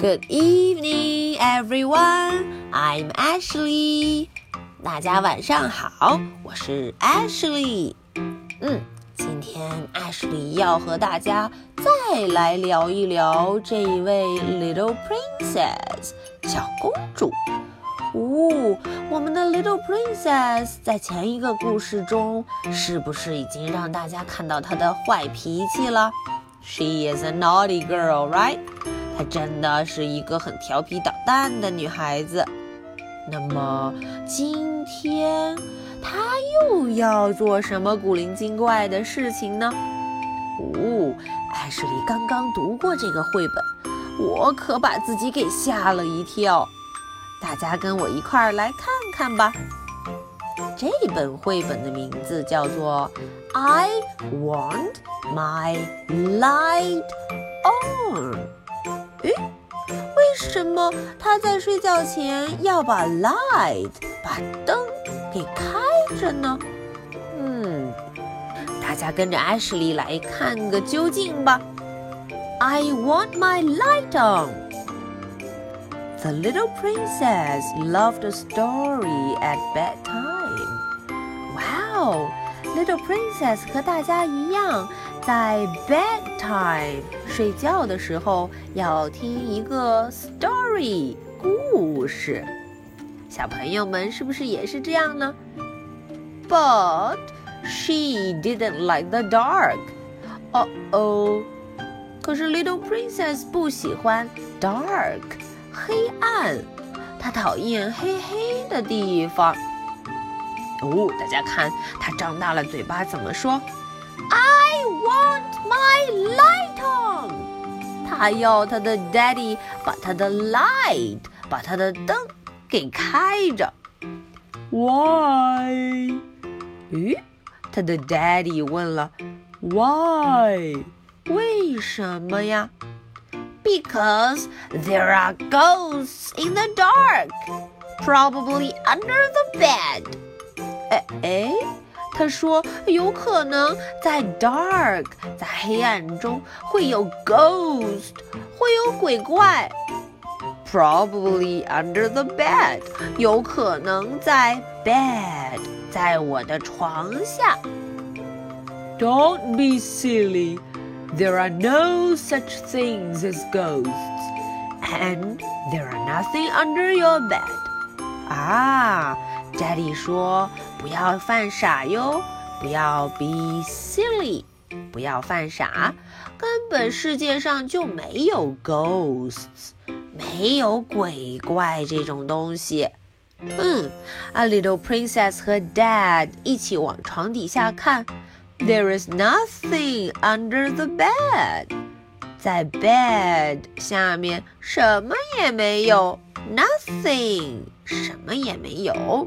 Good evening, everyone. I'm Ashley. 大家晚上好，我是 Ashley。嗯，今天 Ashley 要和大家再来聊一聊这一位 Little Princess 小公主。哦，我们的 Little Princess 在前一个故事中，是不是已经让大家看到她的坏脾气了？She is a naughty girl, right？她真的是一个很调皮捣蛋的女孩子。那么今天她又要做什么古灵精怪的事情呢？哦，艾什莉刚刚读过这个绘本，我可把自己给吓了一跳。大家跟我一块儿来看看吧。这本绘本的名字叫做《I Want My Light On》。诶，为什么他在睡觉前要把 light 把灯给开着呢？嗯，大家跟着艾什莉来看个究竟吧。I want my light on。The little princess loved a story at bedtime. Wow, little princess 和大家一样，在 bedtime 睡觉的时候要听一个 story 故事。小朋友们是不是也是这样呢？But she didn't like the dark. 哦哦，可是 little princess 不喜欢 dark。黑暗，她讨厌黑黑的地方。哦，大家看，她张大了嘴巴怎么说 ？I want my light on。他要他的 daddy 把他的 light，把他的灯给开着。Why？咦，他的 daddy 问了，Why？为什么呀？Because there are ghosts in the dark, probably under the bed. 哎哎， 他说有可能在 dark，在黑暗中会有 ghost，会有鬼怪。Probably under the bed，有可能在 bed，在我的床下。Don't be silly. There are no such things as ghosts, and there are nothing under your bed. 啊，Daddy 说 不要犯傻哟，不要 be silly，不要犯傻，根本世界上就没有 ghosts，没有鬼怪这种东西。嗯，A little princess 和 Dad 一起往床底下看。There is nothing under the bed. 在 bed 下面什么也没有，nothing 什么也没有。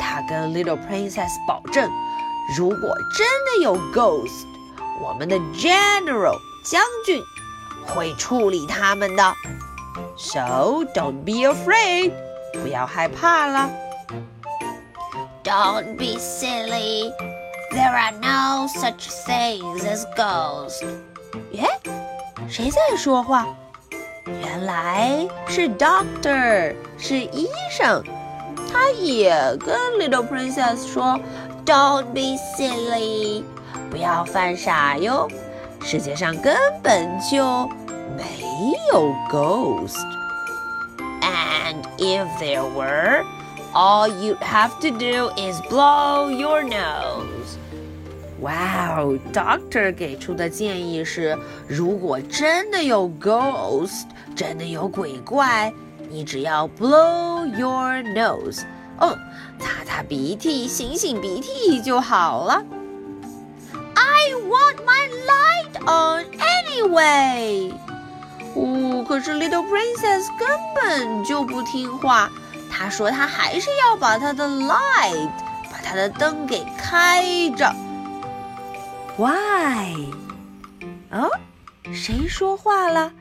他跟 Little Princess 保证，如果真的有 ghost，我们的 general 将军会处理他们的。So don't be afraid，不要害怕了。Don't be silly. There are no such things as ghosts. 耶，谁在说话？原来是 Doctor，是医生。 他也跟 Little Princess 说：“Don't be silly，不要犯傻哟。世界上根本就没有 ghost。And if there were…… All you'd have to do is blow your nose. Wow, Doctor 给出的建议是：如果真的有 ghost，真的有鬼怪， 你只要 blow your nose，嗯，擦擦鼻涕，擤擤鼻涕就好了。I want my light on anyway. 可是 Little Princess 根本就不听话。她说她还是要把她的 light，把她的灯给开着。Why？哦，谁说话了？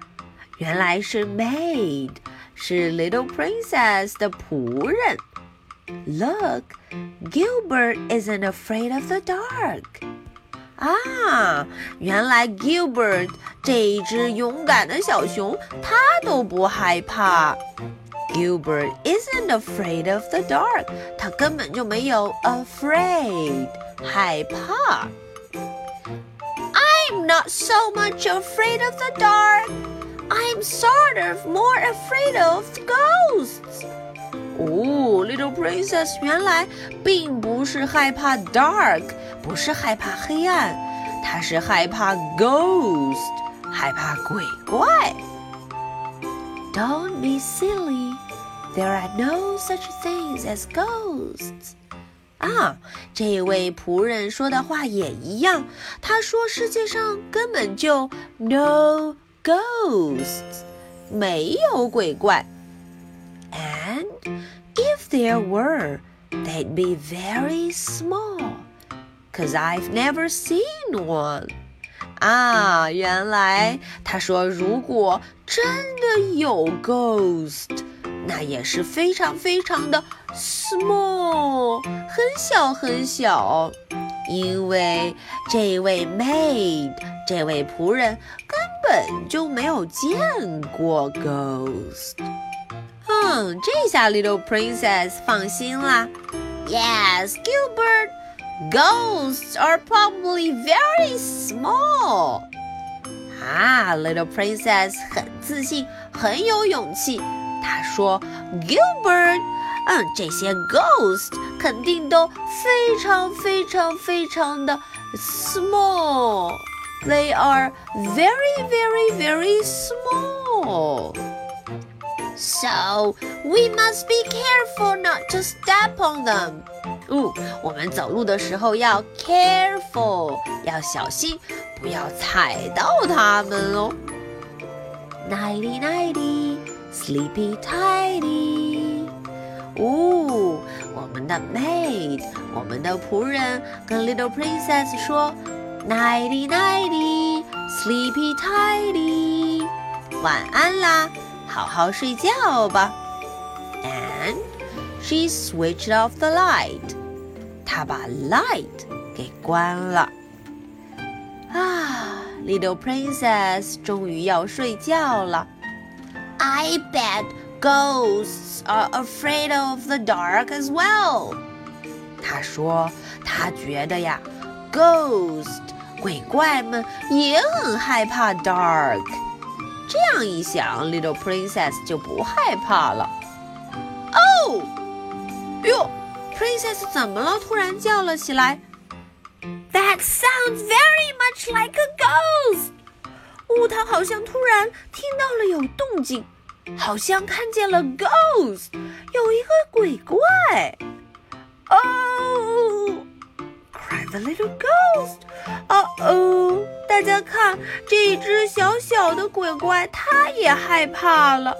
原来是 maid， 是 Little Princess 的仆人。Look, Gilbert isn't afraid of the dark. 啊，原来 Gilbert 这一只勇敢的小熊，它都不害怕。Gilbert isn't afraid of the dark，他根本就没有 afraid 害怕。I'm not so much afraid of the dark. I'm sort of more afraid of ghosts. 哦，Little Princess 原来并不是害怕 dark，不是害怕黑暗，她是害怕 ghost，害怕鬼怪。Don't be silly. There are no such things as ghosts. 啊，这位仆人说的话也一样。他说世界上根本就 no ghosts，没有鬼怪。And if there were, they'd be very small, cause I've never seen one. 啊，原来他说，如果真的有 ghost，那也是非常非常的 small，很小很小。因为这位 maid，这位仆人根 本就没有见过 ghost。嗯，这下 Little Princess 放心啦。Yes, Gilbert, ghosts are probably very small. 啊，Little Princess 很自信，很有勇气。她说：“Gilbert，嗯，这些 ghost 肯定都非常非常非常的 small. They are very, very, very small.” So we must be careful not to step on them. 哦，我们走路的时候要 careful，要小心，不要踩到它们哦。Nighty nighty, sleepy tighty. 哦，我们的 maid，我们的仆人跟 Little Princess 说 ，Nighty nighty, sleepy tighty，晚安啦。好好睡觉吧。And she switched off the light. 她把 light 给关了。啊，Little Princess 终于要睡觉了。I bet ghosts are afraid of the dark as well. 她说，她觉得呀 ，ghost 鬼怪们也很害怕 dark。这样一想，Little Princess 就不害怕了。哦，哟，Princess 怎么了？突然叫了起来。That sounds very much like a ghost。哦，她好像突然听到了有动静，好像看见了 ghost，有一个鬼怪。哦。the little ghost. Uh oh！大家看，这只小小的鬼怪，它也害怕了。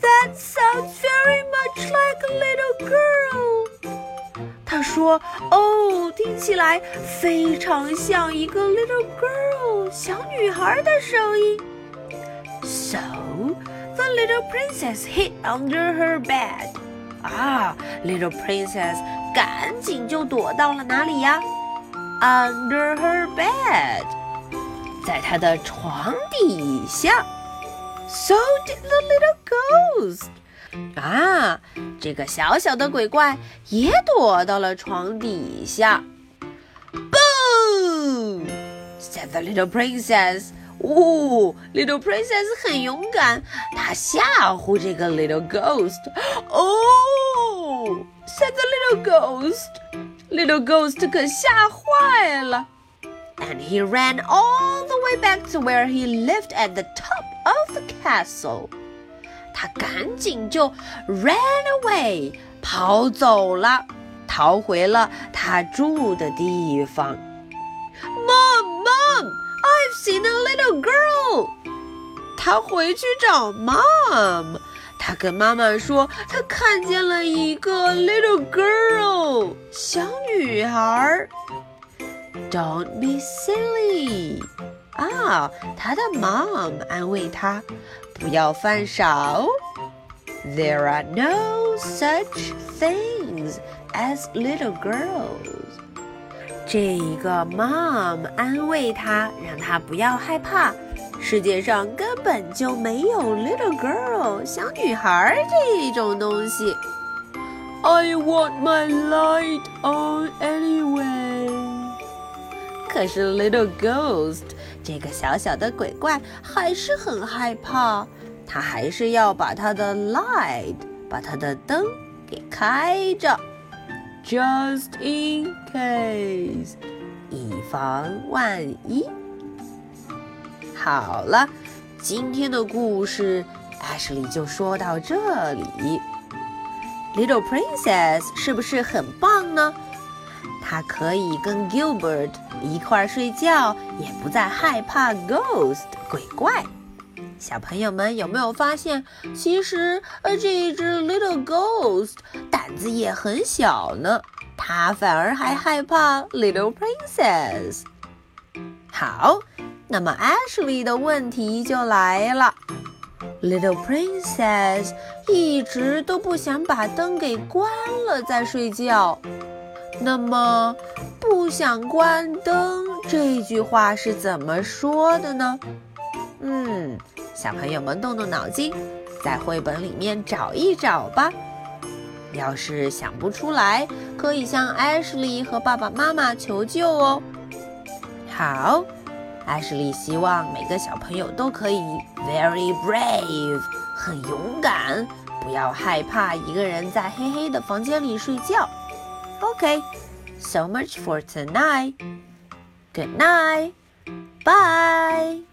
That sounds very much like a little girl. 他说：“哦，听起来非常像一个 little girl 小女孩的声音。” So the little princess hid under her bed. 啊，little princess 赶紧就躲到了哪里呀？Under her bed，在她的床底下。So did the little ghost。啊，这个小小的鬼怪也躲到了床底下。Boom！said the little princess. 哦，Little Princess 很勇敢，她吓唬这个 Little Ghost。哦，said the Little Ghost，Little Ghost 可吓坏了。And he ran all the way back to where he lived at the top of the castle。他赶紧就 ran away，跑走了，逃回了他住的地方。Mom，Mom。 I've seen a little girl。 他回去找 mom。他跟妈妈说，他看见了一个 little girl 小女孩。Don't be silly。啊，他的 mom 安慰他，不要犯傻。There are no such things as little girls。 这一个 mom 安慰他，让他不要害怕。世界上根本就没有 little girl 小女孩这种东西。I want my light on anyway。可是 little ghost 这个小小的鬼怪还是很害怕，他还是要把他的 light 把他的灯给开着，just in case 以防万一。好了，今天的故事，Ashley 就说到这里。Little Princess 是不是很棒呢？她可以跟 Gilbert 一块儿睡觉，也不再害怕 Ghost 鬼怪。小朋友们有没有发现，其实呃这一只 Little Ghost 胆子也很小呢？它反而还害怕 Little Princess。好。那么 Ashley 的问题就来了，Little Princess 一直都不想把灯给关了再睡觉。那么不想关灯这句话是怎么说的呢？嗯，小朋友们动动脑筋，在绘本里面找一找吧。要是想不出来，可以向 Ashley 和爸爸妈妈求救哦。好。艾什莉希望每个小朋友都可以 very brave，很勇敢，不要害怕一个人在黑黑的房间里睡觉。OK，so much for tonight. Good night. Bye.